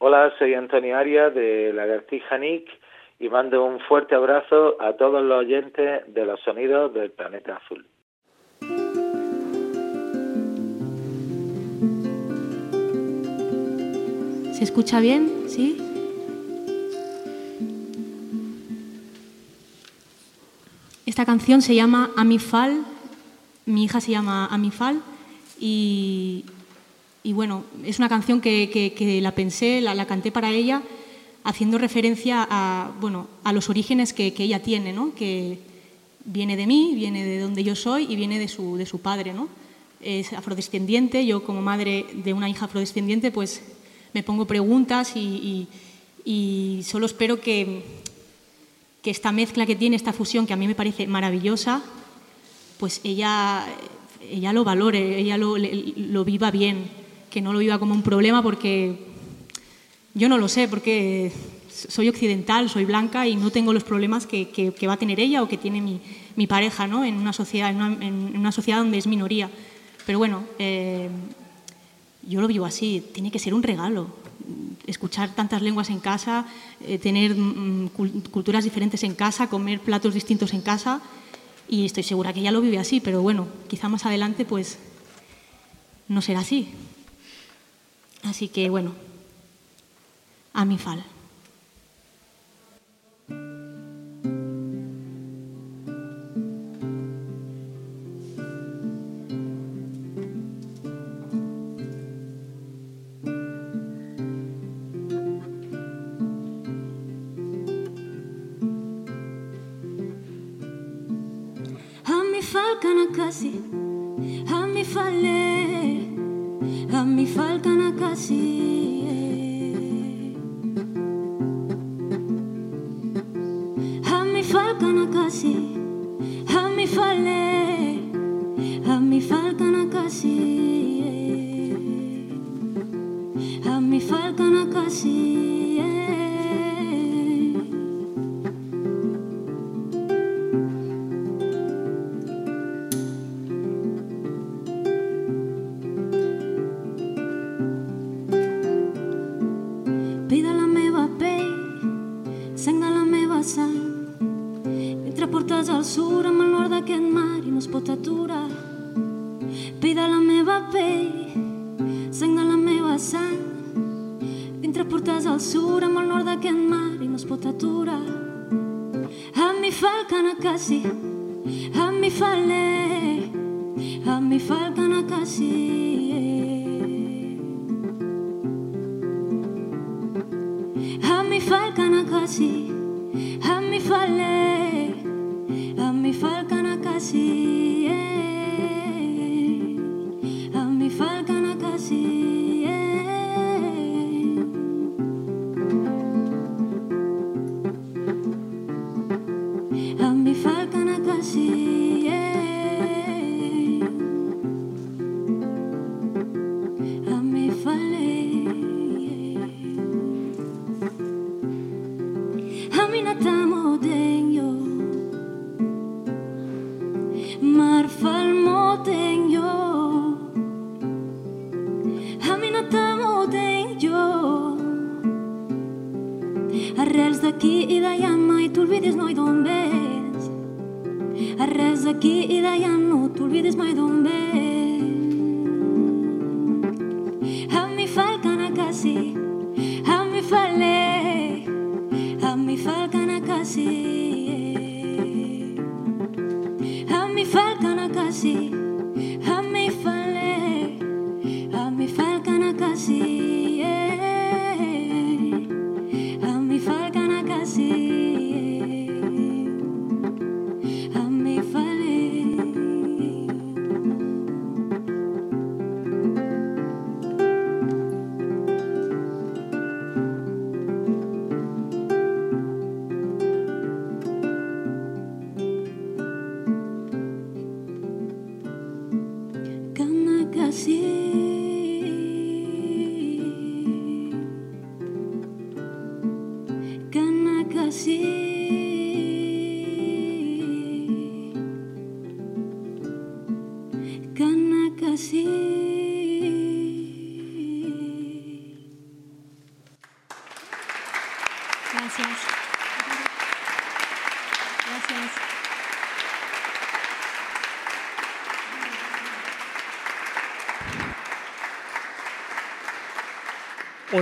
Hola, soy Antonio Aria de Lagartija Nick y mando un fuerte abrazo a todos los oyentes de los sonidos del planeta azul. ¿Se escucha bien? ¿Sí? Esta canción se llama Amifal, mi hija se llama Amifal y, y bueno, es una canción que, la pensé, la, canté para ella, haciendo referencia a, bueno, a los orígenes que, ella tiene, ¿no? que viene de mí, viene de donde yo soy y viene de su, de su padre. ¿no? Es afrodescendiente, yo como madre de una hija afrodescendiente, pues me pongo preguntas y, y solo espero que, que esta mezcla que tiene, esta fusión que a mí me parece maravillosa, pues ella, ella lo valore, ella lo, lo viva bien que no lo viva como un problema porque yo no lo sé, porque soy occidental, soy blanca y no tengo los problemas que, va a tener ella o que tiene mi, pareja ¿no? en, una sociedad, en, una, en, una, sociedad donde es minoría. Pero bueno, eh, yo lo vivo así, tiene que ser un regalo. Escuchar tantas lenguas en casa, eh, tener mm, culturas diferentes en casa, comer platos distintos en casa, y estoy segura que ella lo vive así, pero bueno, quizá más adelante pues no será así. Así que bueno, a mi fal. falcana casi, a mi falle, a mi falcana casi. A mi falcana casi, a 心。vida ya no te olvides más donde. A mi falcana casi, a mi fale, a mi falcana casi.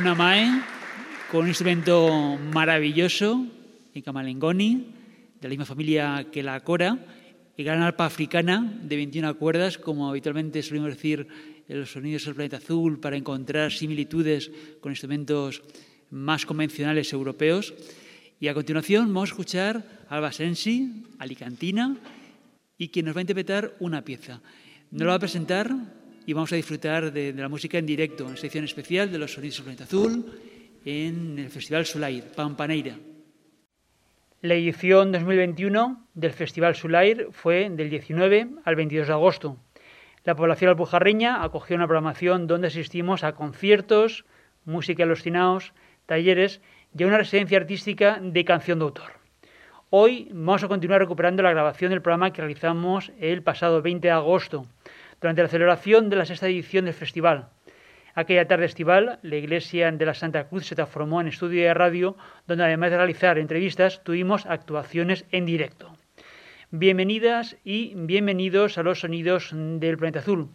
Casi. Onamae, con un instrumento maravilloso, en Kamalengoni, de la misma familia que la cora, y gran arpa africana de 21 cuerdas, como habitualmente solemos decir en los sonidos del planeta azul, para encontrar similitudes con instrumentos más convencionales europeos. Y a continuación vamos a escuchar a Alba Sensi, alicantina, y quien nos va a interpretar una pieza. Nos lo va a presentar y vamos a disfrutar de, la música en directo, en sección especial de los sonidos del planeta azul, en el Festival Sulair, Pampaneira. La edición 2021 del Festival Sulair fue del 19 al 22 de agosto. La población alpujarreña acogió una programación donde asistimos a conciertos, música alucinados, talleres y a una residencia artística de canción de autor. Hoy vamos a continuar recuperando la grabación del programa que realizamos el pasado 20 de agosto durante la celebración de la sexta edición del festival. Aquella tarde estival, la iglesia de la Santa Cruz se transformó en estudio de radio, donde además de realizar entrevistas, tuvimos actuaciones en directo. Bienvenidas y bienvenidos a los sonidos del planeta azul.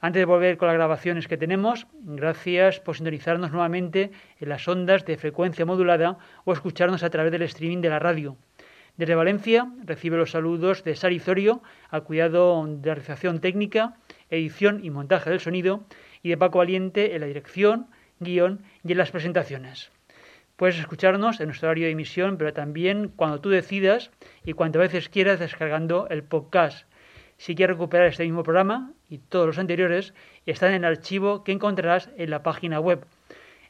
Antes de volver con las grabaciones que tenemos, gracias por sintonizarnos nuevamente en las ondas de frecuencia modulada o escucharnos a través del streaming de la radio. Desde Valencia recibe los saludos de Sari Zorio al cuidado de la realización técnica, edición y montaje del sonido y de Paco Valiente en la dirección, guion y en las presentaciones. Puedes escucharnos en nuestro horario de emisión, pero también cuando tú decidas y cuantas veces quieras descargando el podcast. Si quieres recuperar este mismo programa y todos los anteriores, están en el archivo que encontrarás en la página web.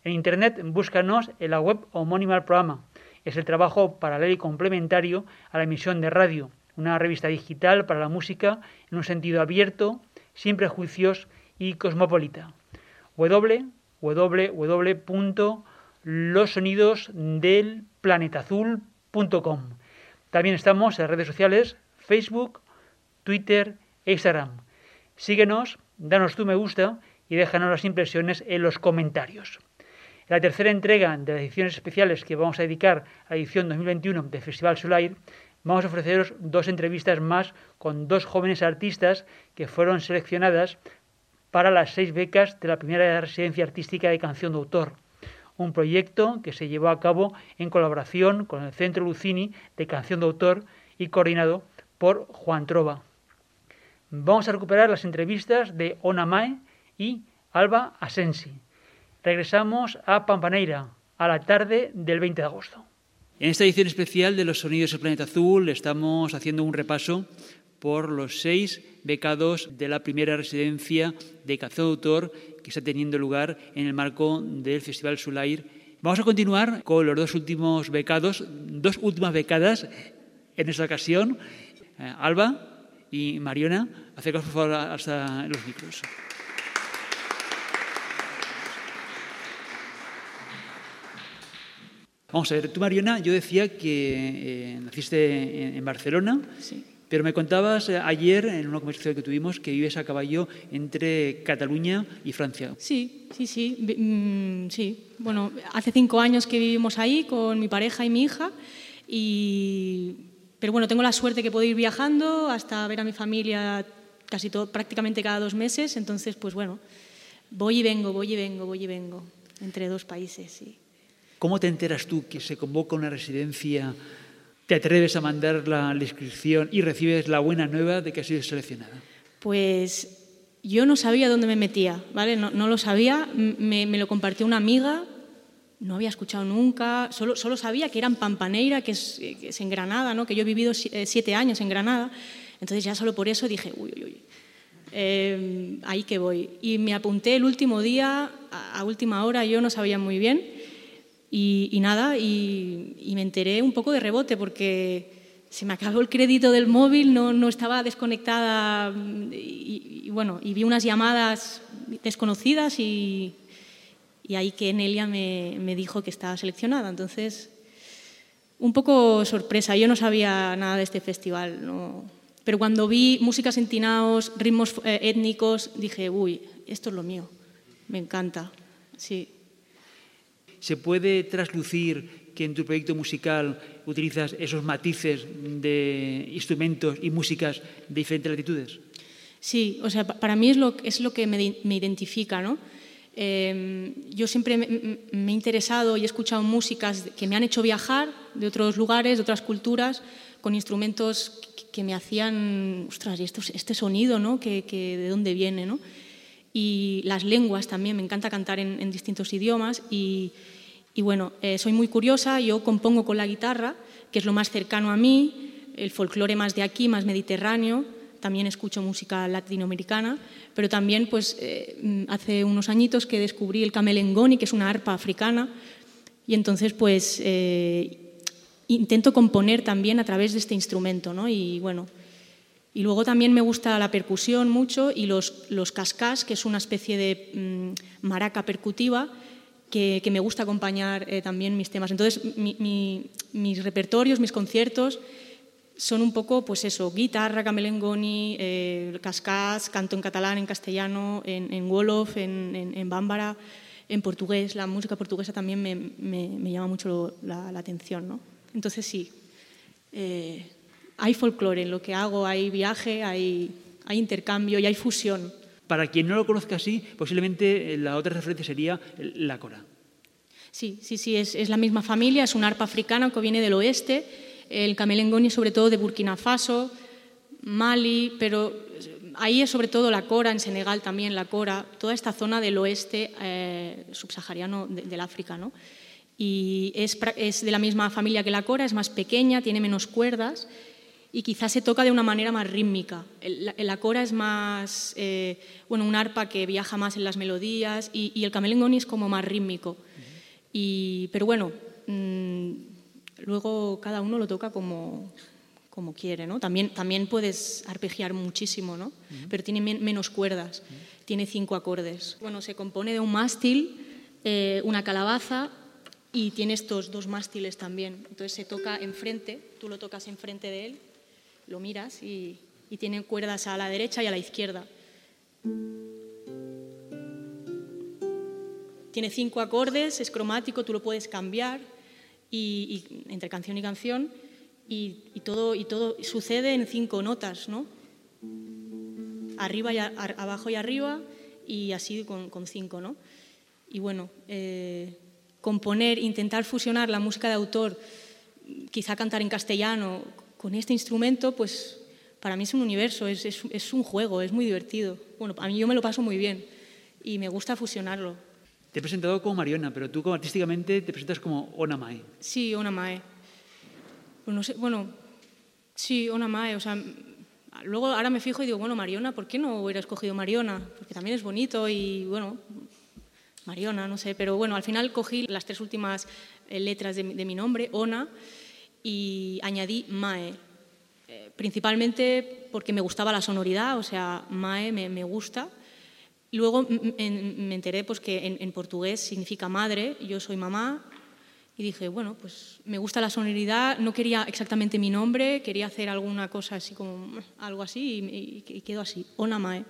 En Internet búscanos en la web homónima al programa es el trabajo paralelo y complementario a la emisión de radio, una revista digital para la música en un sentido abierto, sin prejuicios y cosmopolita. www.losonidosdelplanetazul.com También estamos en redes sociales Facebook, Twitter e Instagram. Síguenos, danos tu me gusta y déjanos las impresiones en los comentarios. La tercera entrega de las ediciones especiales que vamos a dedicar a la edición 2021 del Festival Solair, vamos a ofreceros dos entrevistas más con dos jóvenes artistas que fueron seleccionadas para las seis becas de la primera residencia artística de canción de autor, un proyecto que se llevó a cabo en colaboración con el Centro Lucini de Canción de Autor y coordinado por Juan Trova. Vamos a recuperar las entrevistas de Ona Mae y Alba Asensi regresamos a Pampaneira a la tarde del 20 de agosto. En esta edición especial de Los Sonidos del Planeta Azul estamos haciendo un repaso por los seis becados de la primera residencia de canción de autor que está teniendo lugar en el marco del Festival Sulair. Vamos a continuar con los dos últimos becados, dos últimas becadas en esta ocasión. Eh, Alba y Mariona, acercaos por favor hasta los micros. Vamos a ver, tú Mariona, yo decía que eh, naciste en, Barcelona, pero me contabas eh, ayer en una conversación que tuvimos que vives a caballo entre Cataluña y Francia. Sí, sí, sí, mm, sí. Bueno, hace cinco años que vivimos ahí con mi pareja y mi hija y pero bueno, tengo la suerte que puedo ir viajando hasta ver a mi familia casi todo, prácticamente cada dos meses, entonces pues bueno, voy y vengo, voy y vengo, voy y vengo entre dos países, sí. ¿Cómo te enteras tú que se convoca una residencia? ¿Te atreves a mandar la, inscripción y recibes la buena nueva de que has sido seleccionada? Pues yo no sabía dónde me metía, ¿vale? No, lo sabía, me, lo compartió una amiga, no había escuchado nunca, solo, solo sabía que era en Pampaneira, que es, en Granada, ¿no? que yo he vivido eh, siete años en Granada, entonces ya solo por eso dije, uy, uy, uy, eh, ahí que voy. Y me apunté el último día, a última hora, yo no sabía muy bien, y, nada, y, me enteré un poco de rebote porque se me acabó el crédito del móvil, no, no estaba desconectada y, bueno, y vi unas llamadas desconocidas y, ahí que Nelia me, me, dijo que estaba seleccionada. Entonces, Un poco sorpresa, yo no sabía nada de este festival, no. pero cuando vi músicas en tinaos, ritmos eh, étnicos, dije, uy, esto es lo mío, me encanta, sí. ¿Se puede traslucir que en tu proyecto musical utilizas esos matices de instrumentos y músicas de diferentes latitudes? Sí, o sea, para mí es lo, es lo que me, me identifica, ¿no? Eh, yo siempre me, he interesado y he escuchado músicas que me han hecho viajar de otros lugares, de otras culturas, con instrumentos que me hacían, ostras, esto, este sonido, ¿no? Que, ¿De dónde viene? ¿no? Y las lenguas también, me encanta cantar en, distintos idiomas y, bueno, eh, soy muy curiosa, yo compongo con la guitarra, que es lo más cercano a mí, el folclore más de aquí, más mediterráneo, también escucho música latinoamericana, pero también pues, eh, hace unos añitos que descubrí el camelengoni, que es una arpa africana, y entonces pues eh, intento componer también a través de este instrumento, ¿no? Y bueno, y luego también me gusta la percusión mucho y los, los cascás, que es una especie de mmm, maraca percutiva, que, que, me gusta acompañar eh, también mis temas. Entonces, mi, mi, mis repertorios, mis conciertos son un poco, pues eso, guitarra, camelengoni, eh, cascás, canto en catalán, en castellano, en, en Wolof, en, en, en, bámbara, en portugués. La música portuguesa también me, me, me llama mucho la, la, atención, ¿no? Entonces sí, eh, hay folclore en lo que hago, hay viaje, hay, hay intercambio y hay fusión. Para quien no lo conozca así, posiblemente la otra referencia sería la cora. Sí, sí, sí, es, es la misma familia, es una arpa africana que viene del oeste el camelengoni sobre todo de Burkina Faso, Mali, pero ahí es sobre todo la Cora, en Senegal también la Cora, toda esta zona del oeste eh, subsahariano de, del África. ¿no? Y es, es, de la misma familia que la Cora, es más pequeña, tiene menos cuerdas y quizás se toca de una manera más rítmica. El, la, Cora es más, eh, bueno, un arpa que viaja más en las melodías y, y el camelengoni es como más rítmico. Y, pero bueno, mmm, Luego cada uno lo toca como, como quiere, ¿no? También, también puedes arpegiar muchísimo, ¿no? Uh -huh. Pero tiene men menos cuerdas, uh -huh. tiene cinco acordes. Bueno, se compone de un mástil, eh, una calabaza y tiene estos dos mástiles también. Entonces se toca enfrente, tú lo tocas enfrente de él, lo miras y, y tiene cuerdas a la derecha y a la izquierda. Tiene cinco acordes, es cromático, tú lo puedes cambiar y, y entre canción y canción, y, y, todo, y todo sucede en cinco notas, ¿no? Arriba y a, abajo y arriba, y así con, con cinco, ¿no? Y bueno, eh, componer, intentar fusionar la música de autor, quizá cantar en castellano, con este instrumento, pues para mí es un universo, es, es, es un juego, es muy divertido. Bueno, a mí yo me lo paso muy bien y me gusta fusionarlo. Te he presentado como Mariona, pero tú como artísticamente te presentas como Ona Mae. Sí, Ona Mae. Pues no sé, bueno, sí, Ona Mae. O sea, luego ahora me fijo y digo, bueno, Mariona, ¿por qué no hubiera escogido Mariona? Porque también es bonito y, bueno, Mariona, no sé. Pero bueno, al final cogí las tres últimas eh, letras de, de mi nombre, Ona, y añadí Mae. Eh, principalmente porque me gustaba la sonoridad, o sea, Mae me, me gusta. Luego me enteré pues, que en, en, portugués significa madre, yo soy mamá, y dije, bueno, pues me gusta la sonoridad, no quería exactamente mi nombre, quería hacer alguna cosa así como algo así, y, y, y quedó así, Onamae.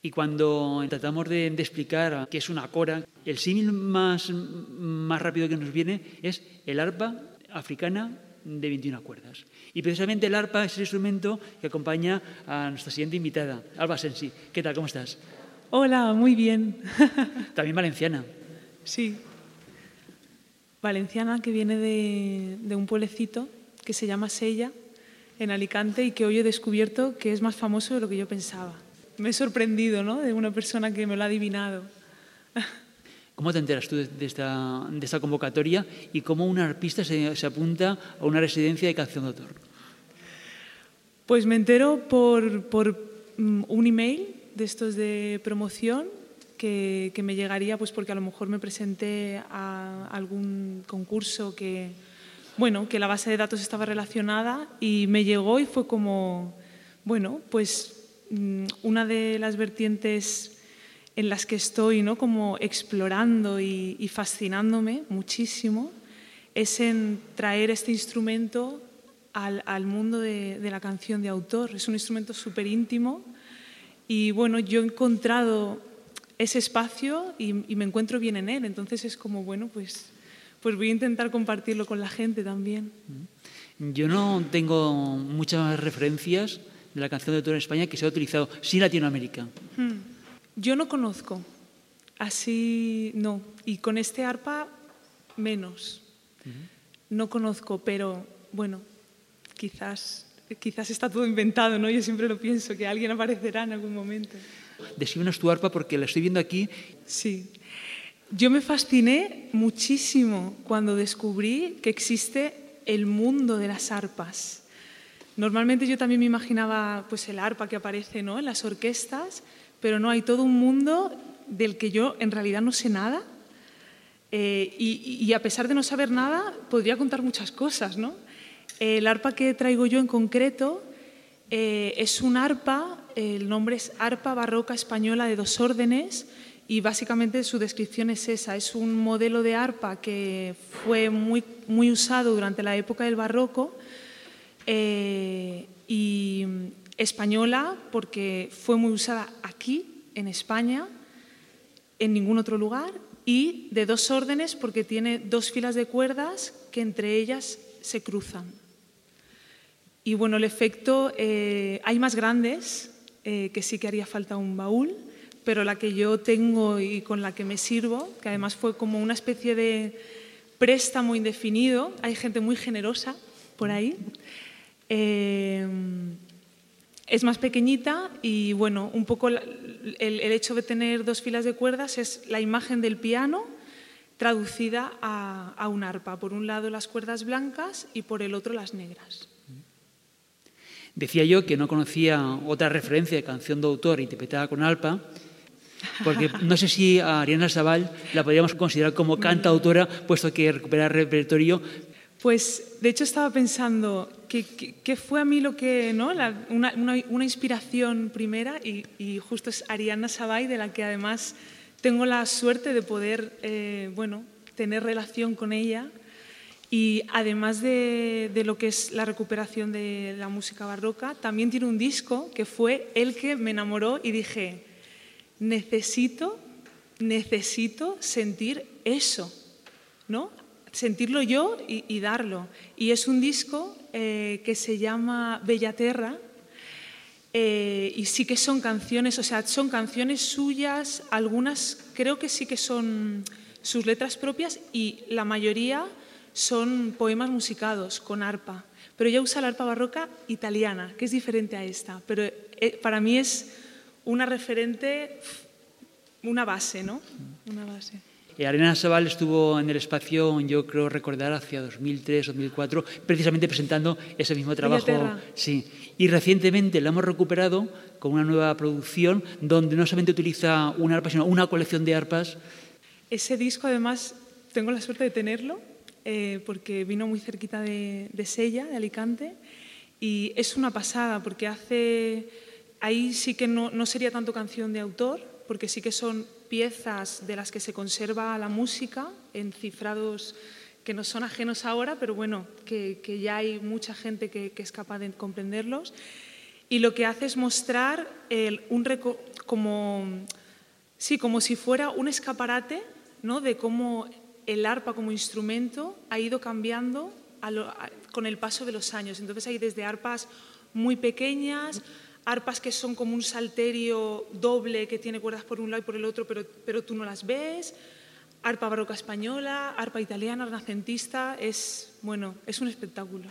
Y cuando tratamos de, de, explicar qué es una cora, el símil más, más rápido que nos viene es el arpa africana de 21 cuerdas. Y precisamente el arpa es el instrumento que acompaña a nuestra siguiente invitada, Alba Sensi. ¿Qué tal? ¿Cómo estás? Hola, muy bien. También valenciana. Sí. Valenciana que viene de, de, un pueblecito que se llama Sella, en Alicante, y que hoy he descubierto que es más famoso de lo que yo pensaba. Me he sorprendido, ¿no? De una persona que me lo ha adivinado. ¿Cómo te enteras tú de, esta, convocatoria y cómo un arpista se, apunta a una residencia de canción de autor? Pues me entero por, por um, un email de estos de promoción que, que, me llegaría pues porque a lo mejor me presenté a algún concurso que, bueno, que la base de datos estaba relacionada y me llegó y fue como, bueno, pues mm, una de las vertientes en las que estoy, ¿no? Como explorando y, y fascinándome muchísimo es en traer este instrumento al, mundo de, la canción de autor. Es un instrumento súper íntimo y bueno, yo he encontrado ese espacio y, me encuentro bien en él. Entonces es como, bueno, pues, pues voy a intentar compartirlo con la gente también. Yo no tengo muchas referencias de la canción de autor en España que se ha utilizado, sí Latinoamérica. Hmm. Yo no conozco, así no. Y con este arpa, menos. No conozco, pero bueno, quizás, quizás está todo inventado, ¿no? Yo siempre lo pienso, que alguien aparecerá en algún momento. Descríbenos tu arpa porque la estoy viendo aquí. Sí. Yo me fasciné muchísimo cuando descubrí que existe el mundo de las arpas. Normalmente yo también me imaginaba pues el arpa que aparece ¿no? en las orquestas, pero no, hay todo un mundo del que yo en realidad no sé nada. Eh, y, a pesar de no saber nada, podría contar muchas cosas. ¿no? El arpa que traigo yo en concreto eh, es un arpa, el nombre es arpa barroca española de dos órdenes y básicamente su descripción es esa, es un modelo de arpa que fue muy, muy usado durante la época del barroco eh, y española porque fue muy usada aquí, en España, en ningún otro lugar, y de dos órdenes porque tiene dos filas de cuerdas que entre ellas se cruzan. Y bueno, el efecto, eh, hay más grandes, eh, que sí que haría falta un baúl, pero la que yo tengo y con la que me sirvo, que además fue como una especie de préstamo indefinido, hay gente muy generosa por ahí, Em, es más pequeñita y bueno, un poco el, hecho de tener dos filas de cuerdas es la imagen del piano traducida a, a, un arpa. Por un lado las cuerdas blancas y por el otro las negras. Decía yo que no conocía otra referencia de canción de autor interpretada con arpa, porque no sé si a Ariana Sabal la podríamos considerar como cantautora, puesto que recupera repertorio, pues de hecho estaba pensando que, fue a mí lo que, ¿no? una, inspiración primera y, justo es Ariana Sabay, de la que además tengo la suerte de poder, eh, bueno, tener relación con ella. Y además de, de, lo que es la recuperación de la música barroca, también tiene un disco que fue el que me enamoró y dije, necesito, necesito sentir eso, ¿no? Sentirlo yo y, darlo. Y es un disco eh, que se llama Bellaterra eh, y sí que son canciones, o sea, son canciones suyas, algunas creo que sí que son sus letras propias y la mayoría son poemas musicados con arpa. Pero ella usa la arpa barroca italiana, que es diferente a esta. Pero eh, para mí es una referente, una base, ¿no? Una base. Eh, Arena Sabal estuvo en el espacio, yo creo recordar, hacia 2003-2004, precisamente presentando ese mismo trabajo. Sí. Y recientemente lo hemos recuperado con una nueva producción donde no solamente utiliza una arpa, sino una colección de arpas. Ese disco, además, tengo la suerte de tenerlo eh, porque vino muy cerquita de, de Sella, de Alicante, y es una pasada porque hace. Ahí sí que no, no sería tanto canción de autor, porque sí que son piezas de las que se conserva la música en cifrados que no son ajenos ahora, pero bueno, que, ya hay mucha gente que, es capaz de comprenderlos. Y lo que hace es mostrar un como, sí, como si fuera un escaparate ¿no? de cómo el arpa como instrumento ha ido cambiando con el paso de los años. Entonces hay desde arpas muy pequeñas, arpas que son como un salterio doble que tiene cuerdas por un lado y por el otro, pero, pero tú no las ves, arpa barroca española, arpa italiana, renacentista, es, bueno, es un espectáculo.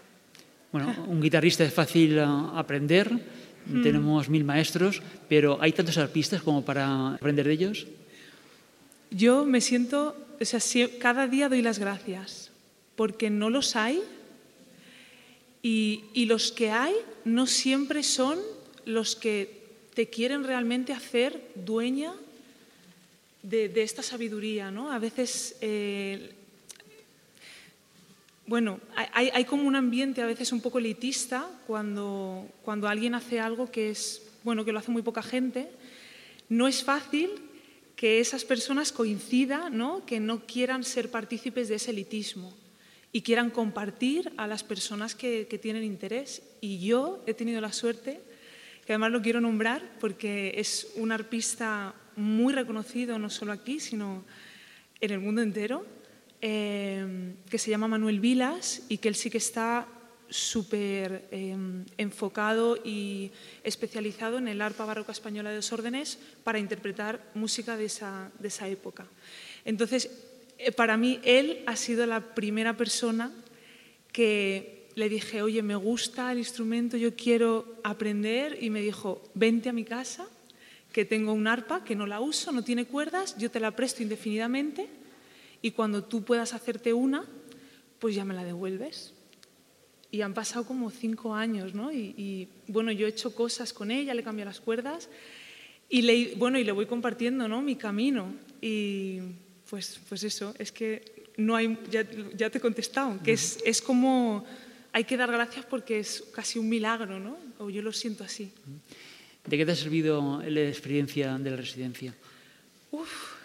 Bueno, un guitarrista es fácil uh, aprender, mm. tenemos mil maestros, pero ¿hay tantos arpistas como para aprender de ellos? Yo me siento, o sea, cada día doy las gracias, porque no los hay y, y los que hay no siempre son los que te quieren realmente hacer dueña de, esta sabiduría. ¿no? A veces, eh, bueno, hay, como un ambiente a veces un poco elitista cuando, cuando alguien hace algo que es, bueno, que lo hace muy poca gente. No es fácil que esas personas coincidan, ¿no? que no quieran ser partícipes de ese elitismo. y quieran compartir a las personas que, tienen interés. Y yo he tenido la suerte, que además lo quiero nombrar porque es un arpista muy reconocido, no solo aquí, sino en el mundo entero, eh, que se llama Manuel Vilas y que él sí que está súper em, enfocado y especializado en el arpa barroca española de dos órdenes para interpretar música de esa, de esa época. Entonces, eh, para mí, él ha sido la primera persona que le dije, oye, me gusta el instrumento, yo quiero aprender, y me dijo, vente a mi casa, que tengo un arpa, que no la uso, no tiene cuerdas, yo te la presto indefinidamente, y cuando tú puedas hacerte una, pues ya me la devuelves y han pasado como cinco años, ¿no? Y, bueno, yo he hecho cosas con ella, le he cambiado las cuerdas y le, bueno, y le voy compartiendo, ¿no? Mi camino. Y pues, pues eso, es que no hay, ya, ya te he contestado, que es, es como, hay que dar gracias porque es casi un milagro, ¿no? O yo lo siento así. ¿De qué te ha servido la experiencia de la residencia? Uf,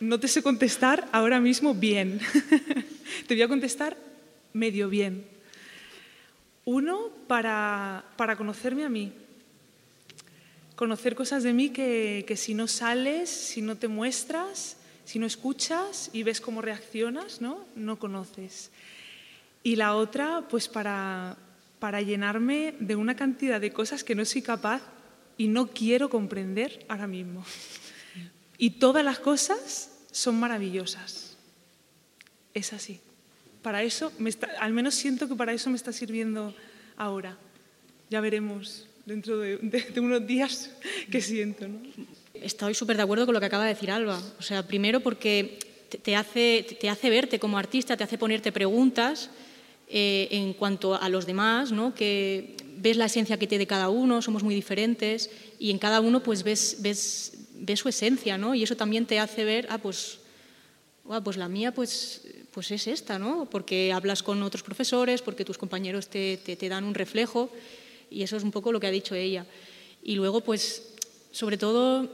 no te sé contestar ahora mismo bien. te voy a contestar medio bien. Uno, para, conocerme a mí, conocer cosas de mí que, si no sales, si no te muestras, si no escuchas y ves cómo reaccionas, no, no conoces. Y la otra, pues para, para llenarme de una cantidad de cosas que no soy capaz y no quiero comprender ahora mismo. Y todas las cosas son maravillosas. Es así para eso, al menos siento que para eso me está sirviendo ahora. Ya veremos dentro de, unos días qué siento. ¿no? Estoy súper de acuerdo con lo que acaba de decir Alba. O sea, primero porque te hace, te hace verte como artista, te hace ponerte preguntas eh, en cuanto a los demás, ¿no? que ves la esencia que tiene cada uno, somos muy diferentes y en cada uno pues ves, ves, ves su esencia, ¿no? Y eso también te hace ver, ah, pues, pues la mía pues pues es esta, ¿no? Porque hablas con otros profesores, porque tus compañeros te, te, dan un reflejo y eso es un poco lo que ha dicho ella. Y luego, pues, sobre todo,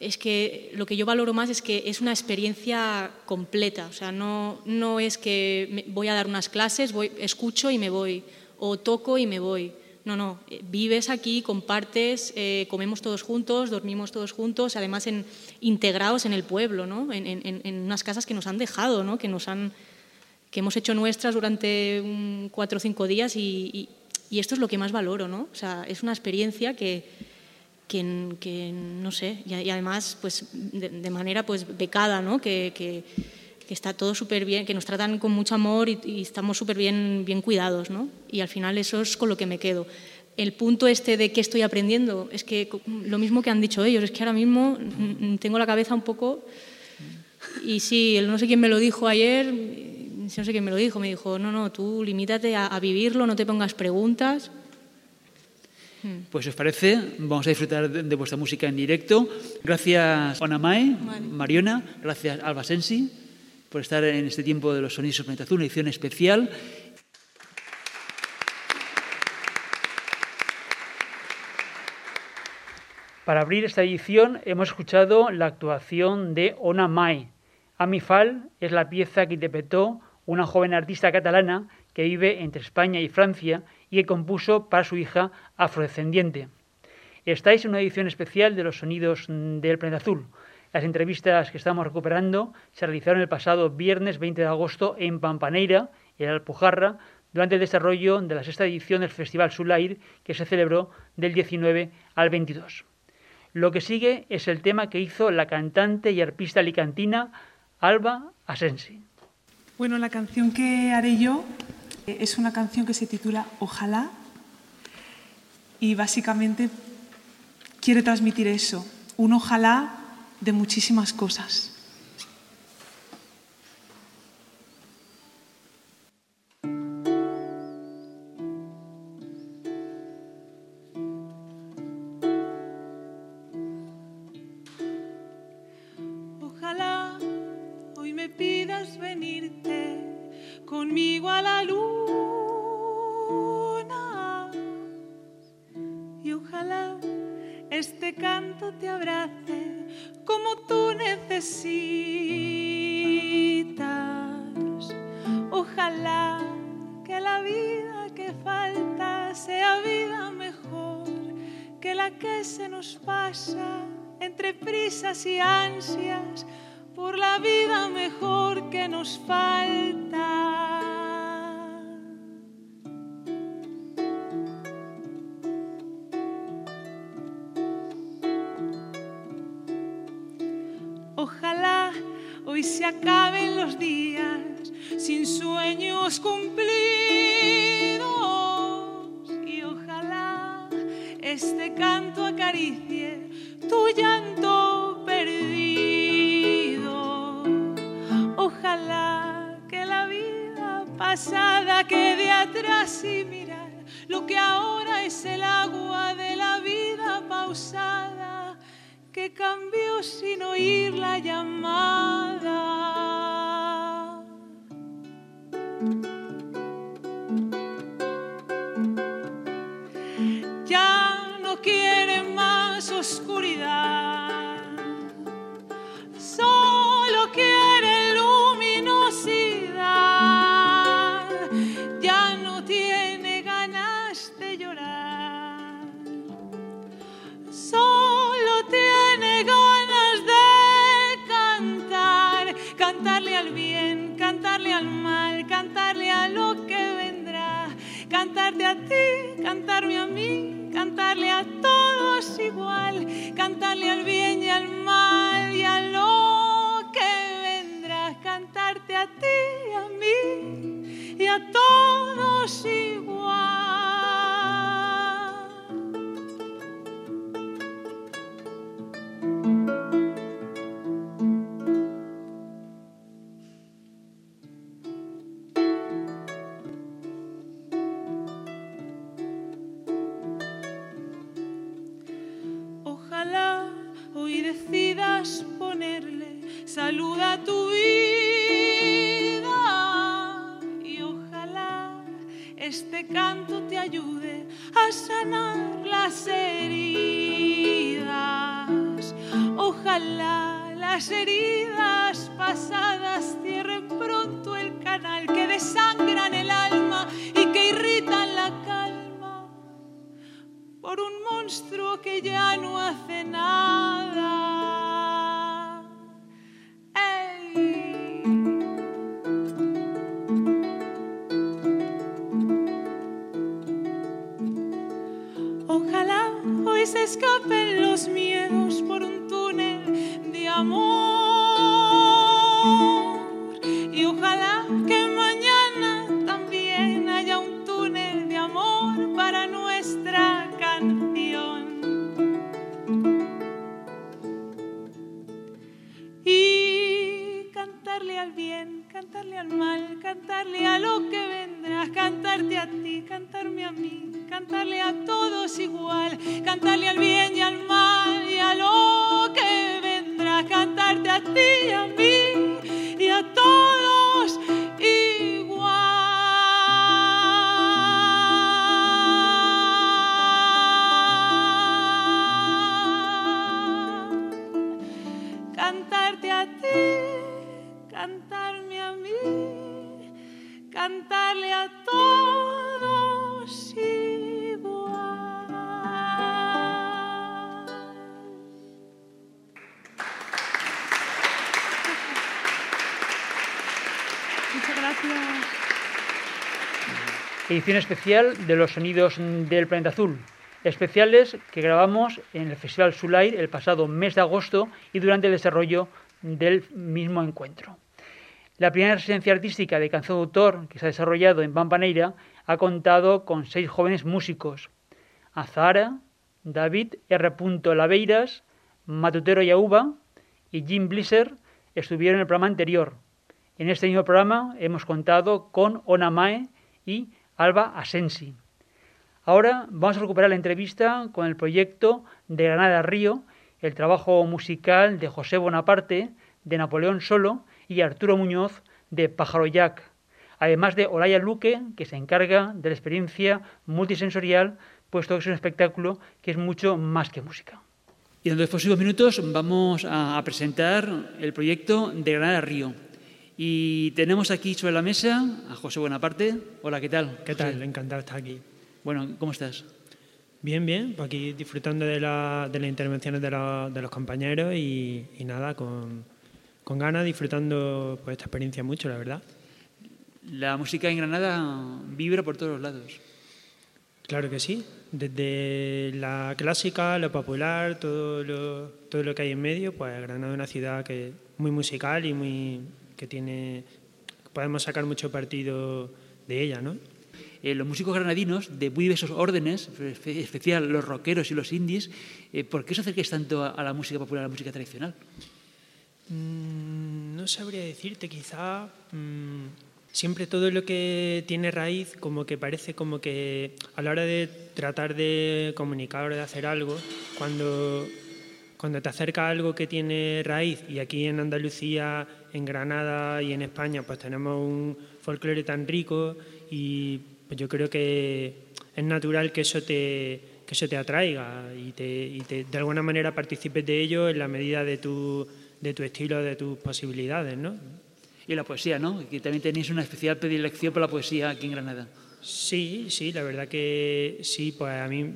es que lo que yo valoro más es que es una experiencia completa, o sea, no, no es que voy a dar unas clases, voy, escucho y me voy, o toco y me voy. No, no, vives aquí, compartes, eh, comemos todos juntos, dormimos todos juntos, además en, integrados en el pueblo, ¿no? en, unas casas que nos han dejado, ¿no? que, nos han, que hemos hecho nuestras durante cuatro o cinco días y, esto es lo que más valoro. ¿no? O sea, es una experiencia que, que, no sé, y, además pues, de, manera pues, becada, ¿no? que, que está todo súper bien, que nos tratan con mucho amor y, estamos súper bien, bien cuidados, ¿no? Y al final eso es con lo que me quedo. El punto este de qué estoy aprendiendo, es que lo mismo que han dicho ellos, es que ahora mismo tengo la cabeza un poco... Y sí, no sé quién me lo dijo ayer, no sé quién me lo dijo, me dijo, no, no, tú limítate a, vivirlo, no te pongas preguntas. Pues os parece, vamos a disfrutar de, vuestra música en directo. Gracias Onamai, Mariona, gracias Alba Sensi por estar en este tiempo de los sonidos de una edición especial. Para abrir esta edición hemos escuchado la actuación de Ona Mai. Amifal es la pieza que interpretó una joven artista catalana que vive entre España y Francia y que compuso para su hija afrodescendiente. Estáis en una edición especial de los sonidos del planeta azul, las entrevistas que estamos recuperando se realizaron el pasado viernes 20 de agosto en Pampaneira, en Alpujarra, durante el desarrollo de la sexta edición del Festival Sulair, que se celebró del 19 al 22. Lo que sigue es el tema que hizo la cantante y arpista alicantina Alba Asensi. Bueno, la canción que haré yo es una canción que se titula Ojalá y básicamente quiere transmitir eso, un ojalá de muchísimas cosas. Ojalá hoy me pidas venirte conmigo a la luna te abrace como tú necesitas. Ojalá que la vida que falta sea vida mejor que la que se nos pasa entre prisas y ansias por la vida mejor que nos falta. Quiere más oscuridad, cantarte a ti, cantarme a mí, cantarle a todos igual, cantarle al bien y al mal y a lo que vendrá, cantarte a ti, a mí y a todos igual. Tu vida y ojalá este canto te ayude a sanar las heridas. Ojalá las heridas pasadas cierren pronto el canal que desangran el alma y que irritan la calma por un monstruo que ya no hace nada. Edición especial de los sonidos del planeta azul. Especiales que grabamos en el Festival Sulair el pasado mes de agosto y durante el desarrollo del mismo encuentro. La primera residencia artística de canción de autor que se ha desarrollado en Pampaneira ha contado con seis jóvenes músicos. Azahara, David R. Laveiras, Matutero Yauba y Jim Blisser estuvieron en el programa anterior. En este mismo programa hemos contado con Ona Mae y Alba Asensi. Ahora vamos a recuperar la entrevista con el proyecto de Granada Río, el trabajo musical de José Bonaparte, de Napoleón Solo y Arturo Muñoz, de Pájaro Jack, además de Olaya Luque, que se encarga de la experiencia multisensorial, puesto que es un espectáculo que es mucho más que música. Y en los próximos minutos vamos a presentar el proyecto de Granada Río. Y tenemos aquí sobre la mesa a José Bonaparte. Hola, ¿qué tal? ¿Qué tal? Encantado de estar aquí. Bueno, ¿cómo estás? Bien, bien, pues aquí disfrutando de, la, de las intervenciones de, la, de los compañeros y, y nada, con, con, ganas, disfrutando pues, esta experiencia mucho, la verdad. La música en Granada vibra por todos los lados. Claro que sí, desde la clásica, lo popular, todo lo, todo lo que hay en medio, pues Granada es una ciudad que muy musical y muy que tiene podemos sacar mucho partido de ella, ¿no? Eh, los músicos granadinos de muy diversos órdenes, en especial los rockeros y los indies, eh, ¿por qué os acerquáis tanto a, a, la música popular, a la música tradicional? Mm, no sabría decirte, quizá mm, siempre todo lo que tiene raíz, como que parece como que a la hora de tratar de comunicar o de hacer algo, cuando, cuando te acerca algo que tiene raíz, y aquí en Andalucía, en Granada y en España, pues tenemos un folclore tan rico y pues yo creo que es natural que eso te, que eso te atraiga y, te, y te, de alguna manera participes de ello en la medida de tu, de tu estilo, de tus posibilidades, ¿no? Y la poesía, ¿no? Que también tenéis una especial predilección por la poesía aquí en Granada. Sí, sí, la verdad que sí, pues a mí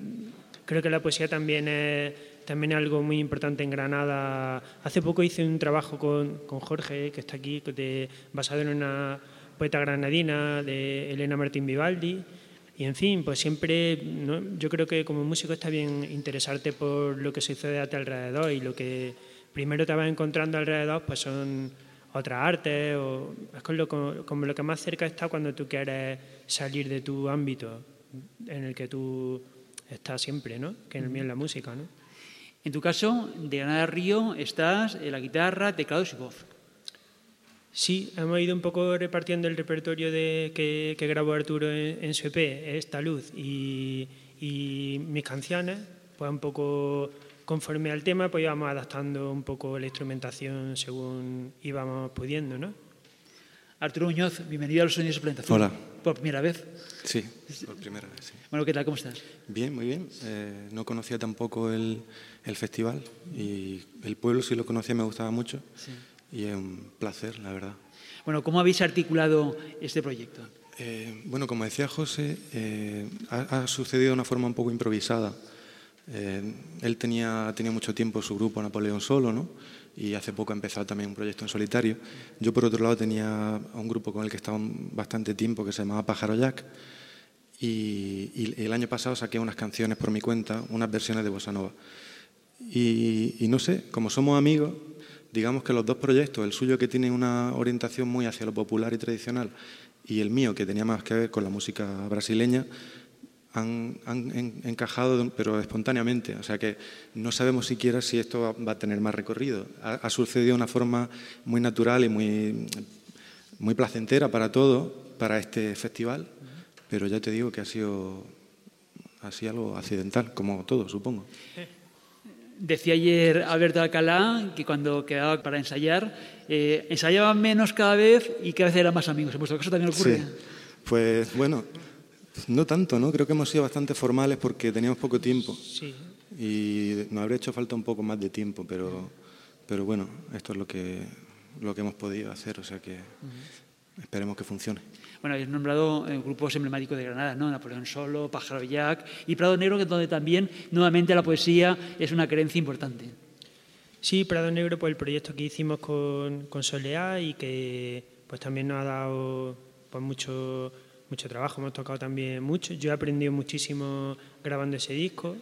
creo que la poesía también es también algo muy importante en Granada. Hace poco hice un trabajo con, con Jorge, que está aquí, de, basado en una poeta granadina de Elena Martín Vivaldi. Y en fin, pues siempre, ¿no? yo creo que como músico está bien interesarte por lo que sucede a tu alrededor y lo que primero te vas encontrando alrededor pues son otras artes o es como lo, como lo que más cerca está cuando tú quieres salir de tu ámbito en el que tú estás siempre, ¿no? que en el mío es la música. ¿no? En tu caso, de Granada Río, estás en la guitarra, teclados y voz. Sí, hemos ido un poco repartiendo el repertorio de, que, que grabó Arturo en, en, su EP, Esta Luz, y, y, mis canciones, pues un poco conforme al tema, pues íbamos adaptando un poco la instrumentación según íbamos pudiendo, ¿no? Arturo Muñoz, bienvenido a los Sonidos de Suplementación. Hola. ¿Por primera vez? Sí, por primera vez, sí. Bueno, ¿qué tal? ¿Cómo estás? Bien, muy bien. Eh, no conocía tampoco el, el, festival y el pueblo sí lo conocía, me gustaba mucho. Sí y es un placer, la verdad. Bueno, ¿cómo habéis articulado este proyecto? Eh, bueno, como decía José, eh, ha, ha, sucedido de una forma un poco improvisada. Eh, él tenía, tenía mucho tiempo su grupo Napoleón Solo, ¿no? Y hace poco ha empezado también un proyecto en solitario. Yo, por otro lado, tenía un grupo con el que estaba bastante tiempo que se llamaba Pájaro Jack. Y, y, el año pasado saqué unas canciones por mi cuenta, unas versiones de Bossa Nova. Y, y no sé, como somos amigos, digamos que los dos proyectos, el suyo que tiene una orientación muy hacia lo popular y tradicional y el mío que tenía más que ver con la música brasileña, han, han encajado, pero espontáneamente. O sea que no sabemos siquiera si esto va a tener más recorrido. Ha, ha sucedido de una forma muy natural y muy, muy placentera para todos, para este festival, pero ya te digo que ha sido así algo accidental, como todo, supongo. Decía ayer Alberto Alcalá que cuando quedaba para ensayar, eh, ensayaban menos cada vez y cada vez eran más amigos. ¿En vuestro caso también ocurre? Sí. Pues bueno, no tanto, ¿no? Creo que hemos sido bastante formales porque teníamos poco tiempo. Sí. Y nos habría hecho falta un poco más de tiempo, pero, pero bueno, esto es lo que, lo que hemos podido hacer, o sea que esperemos que funcione. Bueno, habéis nombrado eh, grupos emblemáticos de Granada, ¿no? Napoleón Solo, Pájaro Jack y Prado Negro, que donde también nuevamente la poesía es una creencia importante. Sí, Prado Negro, pues el proyecto que hicimos con, con Soleá y que pues también nos ha dado pues mucho, mucho trabajo, hemos tocado también mucho. Yo he aprendido muchísimo grabando ese disco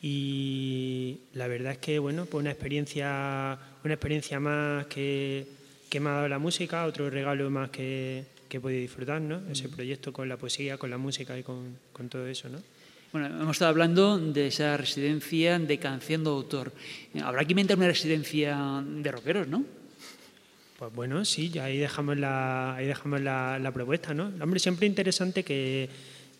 y la verdad es que bueno, pues una experiencia, una experiencia más que, que me ha dado la música, otro regalo más que, que he podido disfrutar, ¿no? Ese proyecto con la poesía, con la música y con, con, todo eso, ¿no? Bueno, hemos estado hablando de esa residencia de canción de autor. Habrá que inventar una residencia de rockeros, ¿no? Pues bueno, sí, ahí dejamos la, ahí dejamos la, propuesta, ¿no? Hombre, siempre interesante que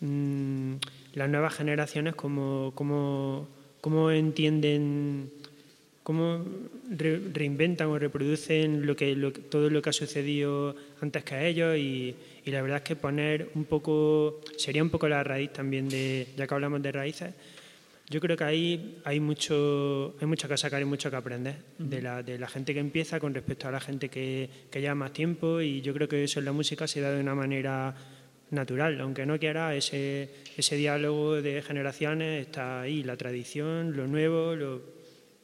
mmm, las nuevas generaciones cómo, cómo, cómo entienden cómo re, reinventan o reproducen todo lo que ha sucedido antes que a ellos y, y, la verdad es que poner un poco, sería un poco la raíz también de, ya que hablamos de raíces, yo creo que ahí hay mucho, hay mucho que sacar y mucho que aprender de la, de la gente que empieza con respecto a la gente que, lleva más tiempo y yo creo que eso en la música se da de una manera natural, aunque no quiera, ese, ese diálogo de generaciones está ahí, la tradición, lo nuevo, lo,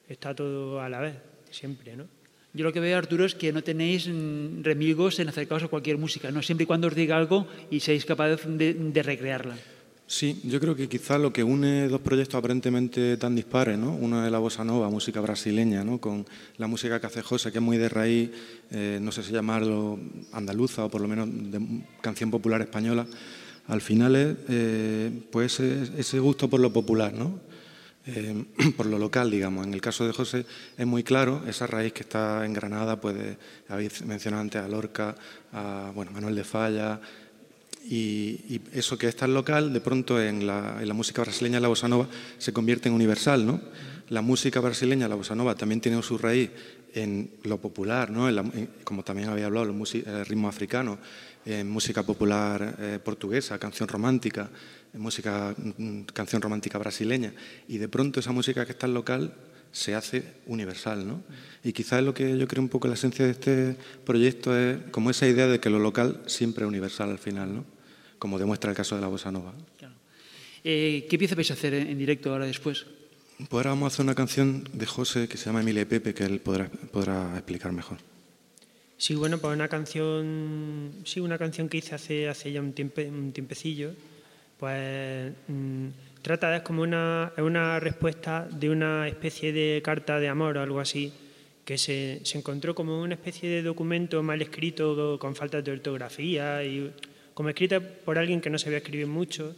está todo a la vez, siempre, ¿no? Yo lo que veo, Arturo, es que no tenéis mm, remilgos en acercaros a cualquier música, ¿no? Siempre y cuando os diga algo y seáis capaces de, de recrearla. Sí, yo creo que quizás lo que une dos proyectos aparentemente tan dispares, ¿no? uno es la bossa nova, música brasileña, ¿no? con la música José, que es muy de raíz, eh, no sé si llamarlo andaluza o por lo menos de canción popular española, al final es eh, pues ese, gusto por lo popular, ¿no? Eh, por lo local, digamos. En el caso de José es muy claro esa raíz que está en Granada, pues habéis mencionado antes a Lorca, a bueno, Manuel de Falla, y, eso que es tan local, de pronto en la, música brasileña, la bossa nova, se convierte en universal. ¿no? La música brasileña, la bossa nova, también tiene su raíz en lo popular, ¿no? como también había hablado, el, ritmo africano, en música popular eh, portuguesa, canción romántica, en música, mm, canción romántica brasileña. Y de pronto esa música que es tan local se hace universal. ¿no? Y quizás lo que yo creo un poco la esencia de este proyecto es como esa idea de que lo local siempre es universal al final, ¿no? como demuestra el caso de la bossa nova. Eh, ¿Qué pieza vais a hacer en directo ahora después? Pues ahora vamos a hacer una canción de José que se llama Emilia y Pepe, que él podrá, podrá explicar mejor. Sí, bueno, pues una canción, sí, una canción que hice hace, hace ya un, un tiempecillo, pues mm, trata, es como una, una respuesta de una especie de carta de amor o algo así, que se, se encontró como una especie de documento mal escrito con faltas de ortografía y como escrita por alguien que no sabía escribir mucho,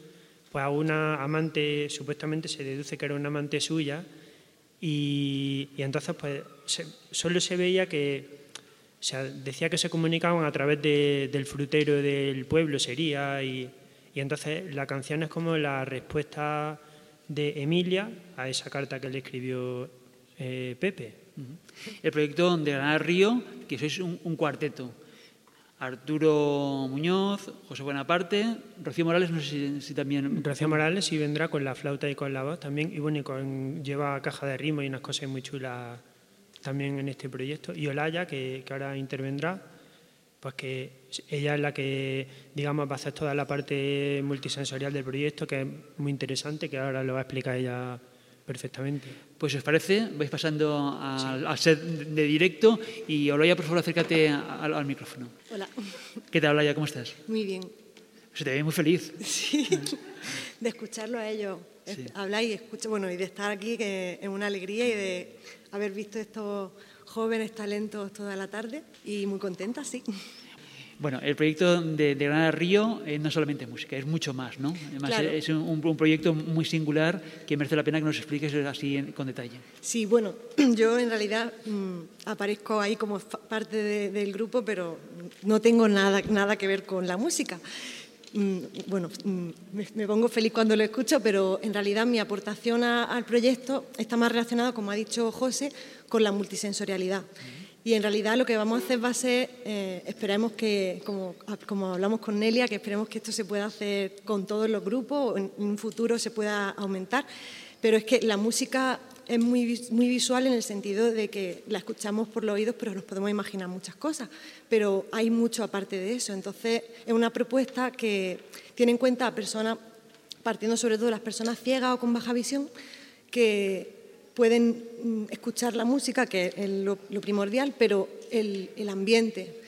pues a una amante, supuestamente se deduce que era una amante suya, y, entonces pues solo se veía que, o decía que se comunicaban a través del frutero del pueblo, sería, y, entonces la canción es como la respuesta de Emilia a esa carta que le escribió eh, Pepe. El proyecto de Granada Río, que sois un cuarteto. Arturo Muñoz, José Buenaparte, Rocío Morales, no sé si, también... Rocío Morales sí vendrá con la flauta y con la voz también, y bueno, lleva caja de ritmo y unas cosas muy chulas también en este proyecto. Y Olaya, que, que ahora intervendrá, pues que ella es la que, digamos, va a hacer toda la parte multisensorial del proyecto, que es muy interesante, que ahora lo va a explicar ella perfectamente. Pues si os parece, vais pasando al, set de directo y Olaya, por favor, acércate al, micrófono. Hola. ¿Qué tal, Olaya? ¿Cómo estás? Muy bien. Se te ve muy feliz. Sí, de escucharlo a ellos hablar y escuchar, bueno, y de estar aquí que es una alegría y de haber visto estos jóvenes talentos toda la tarde y muy contenta, sí. Bueno, el proyecto de, Granada Río eh, no solamente música, es mucho más, ¿no? Además, es un, proyecto muy singular que merece la pena que nos expliques así con detalle. Sí, bueno, yo en realidad mm, aparezco ahí como parte del grupo, pero no tengo nada, nada que ver con la música. Mm, bueno, mm, me, pongo feliz cuando lo escucho, pero en realidad mi aportación al proyecto está más relacionada, como ha dicho José, con la multisensorialidad. Y en realidad lo que vamos a hacer va a ser, eh, esperemos que, como, hablamos con Nelia, que esperemos que esto se pueda hacer con todos los grupos, en, un futuro se pueda aumentar, pero es que la música es muy, muy visual en el sentido de que la escuchamos por los oídos, pero nos podemos imaginar muchas cosas, pero hay mucho aparte de eso. Entonces es una propuesta que tiene en cuenta a personas, partiendo sobre todo de las personas ciegas o con baja visión, que pueden mm, escuchar la música, que es lo, primordial, pero el, ambiente,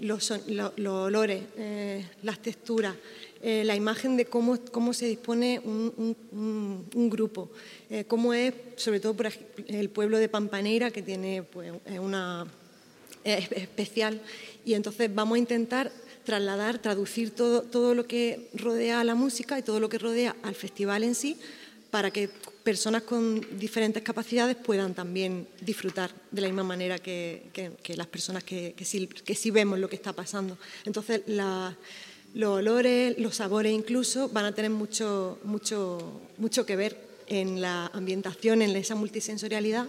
los, olores, eh, las texturas, eh, la imagen de cómo, cómo se dispone un, grupo, eh, cómo es, sobre todo por el pueblo de Pampaneira, que tiene pues, una especial, y entonces vamos a intentar trasladar, traducir todo, todo lo que rodea a la música y todo lo que rodea al festival en sí para que personas con diferentes capacidades puedan también disfrutar de la misma manera que, las personas que, sí, vemos lo que está pasando. Entonces, los olores, los sabores incluso van a tener mucho, mucho, mucho que ver en la ambientación, en esa multisensorialidad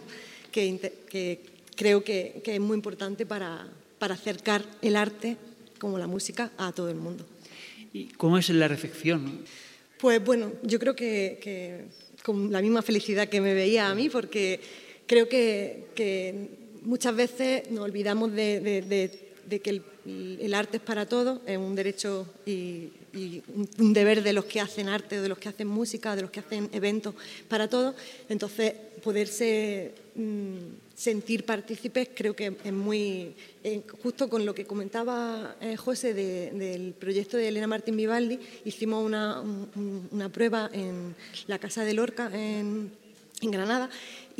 que, creo que, es muy importante para, acercar el arte como la música a todo el mundo. ¿Y cómo es la recepción? Pues bueno, yo creo que, con la misma felicidad que me veía a mí, porque creo que, muchas veces nos olvidamos de, que el, arte es para todos, es un derecho y, un deber de los que hacen arte, de los que hacen música, de los que hacen eventos, para todos. Entonces, poderse mm, sentir partícipes creo que es muy, eh, justo con lo que comentaba eh, José del proyecto de Elena Martín Vivaldi, hicimos una, una prueba en la Casa de Lorca, en Granada,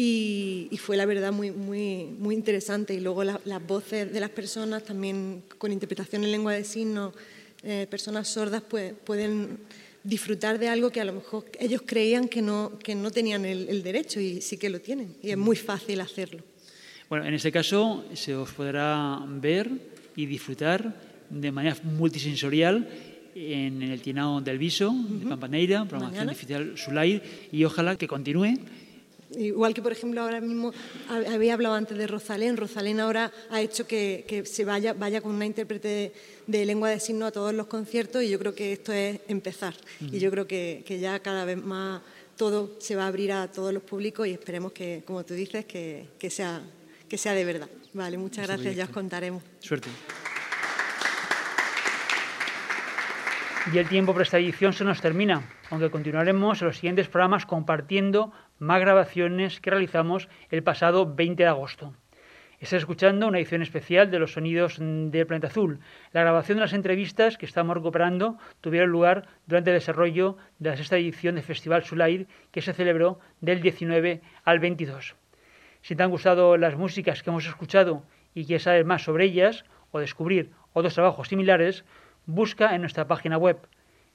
y, fue la verdad muy, muy, muy interesante. Y luego las voces de las personas, también con interpretación en lengua de signos, eh, personas sordas pues, pueden disfrutar de algo que a lo mejor ellos creían que no, que no tenían el, derecho y sí que lo tienen. Y es muy fácil hacerlo. Bueno, en este caso se os podrá ver y disfrutar de manera multisensorial en el Tienao del Viso, de Pampaneira, programación oficial Sulair, y ojalá que continúe Igual que, por ejemplo, ahora mismo había hablado antes de Rosalén. Rosalén ahora ha hecho que, se vaya, vaya con una intérprete de, lengua de signo a todos los conciertos y yo creo que esto es empezar. Y yo creo que, ya cada vez más todo se va a abrir a todos los públicos y esperemos que, como tú dices, que, sea, que sea de verdad. Vale, muchas gracias, ya os contaremos. Suerte. Y el tiempo para esta edición se nos termina, aunque continuaremos en los siguientes programas compartiendo más grabaciones que realizamos el pasado 20 de agosto. Estás escuchando una edición especial de los sonidos del planeta azul. La grabación de las entrevistas que estamos recuperando tuvieron lugar durante el desarrollo de la sexta edición del Festival Sulair que se celebró del 19 al 22. Si te han gustado las músicas que hemos escuchado y quieres saber más sobre ellas o descubrir otros trabajos similares, busca en nuestra página web.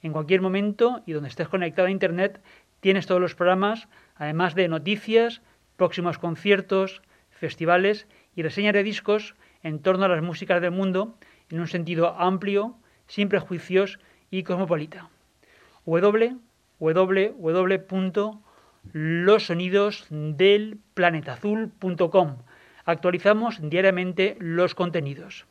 En cualquier momento y donde estés conectado a Internet tienes todos los programas además de noticias, próximos conciertos, festivales y reseñas de discos en torno a las músicas del mundo en un sentido amplio, sin prejuicios y cosmopolita. www.losonidosdelplanetazul.com Actualizamos diariamente los contenidos.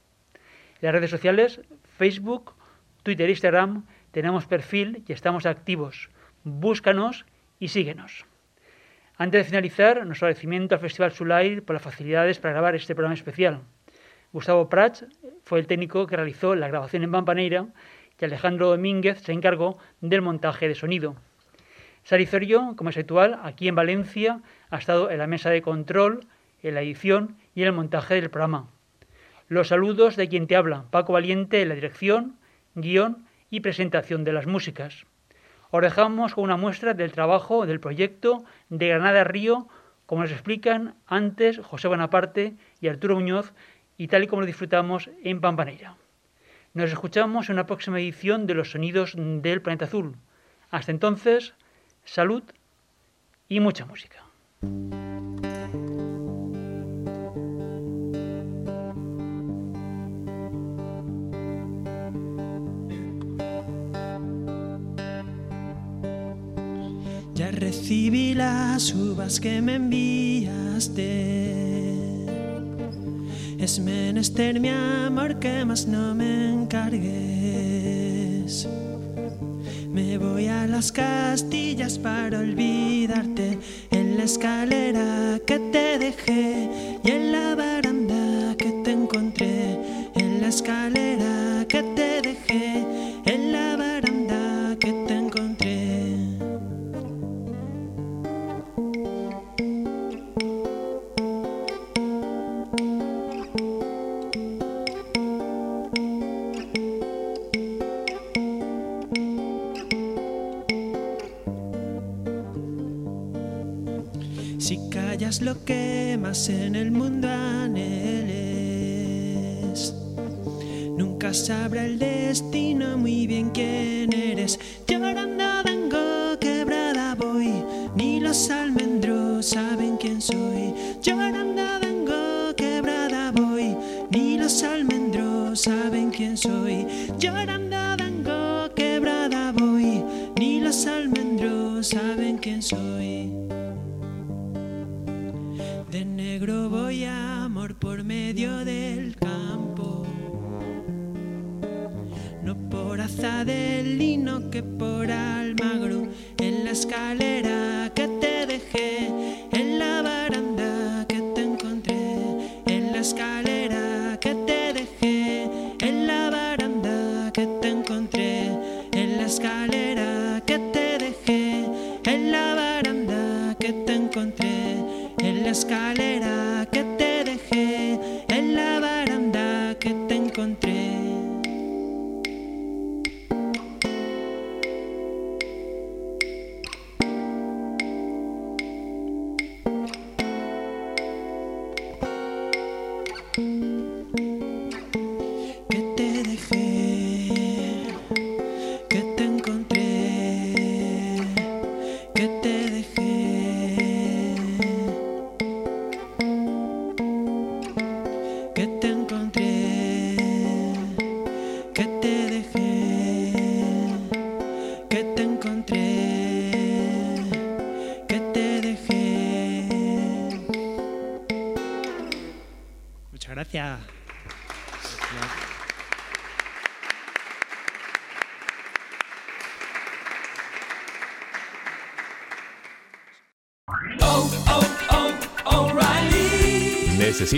En las redes sociales, Facebook, Twitter Instagram, tenemos perfil y estamos activos. Búscanos y síguenos. Antes de finalizar, nuestro agradecimiento al Festival Sulair por las facilidades para grabar este programa especial. Gustavo Prats fue el técnico que realizó la grabación en Pampaneira y Alejandro Domínguez se encargó del montaje de sonido. Sari como es habitual, aquí en Valencia, ha estado en la mesa de control, en la edición y en el montaje del programa. Los saludos de quien te habla, Paco Valiente, en la dirección, guion y presentación de las músicas. Os dejamos con una muestra del trabajo del proyecto de Granada Río, como nos explican antes José Bonaparte y Arturo Muñoz, y tal y como lo disfrutamos en Pampaneira. Nos escuchamos en una próxima edición de Los Sonidos del Planeta Azul. Hasta entonces, salud y mucha música. Recibí las uvas que me enviaste. Es menester mi amor que más no me encargues. Me voy a las castillas para olvidarte en la escalera que te dejé y en la baranda en el mundo anheles. Nunca sabrá el destino muy bien quién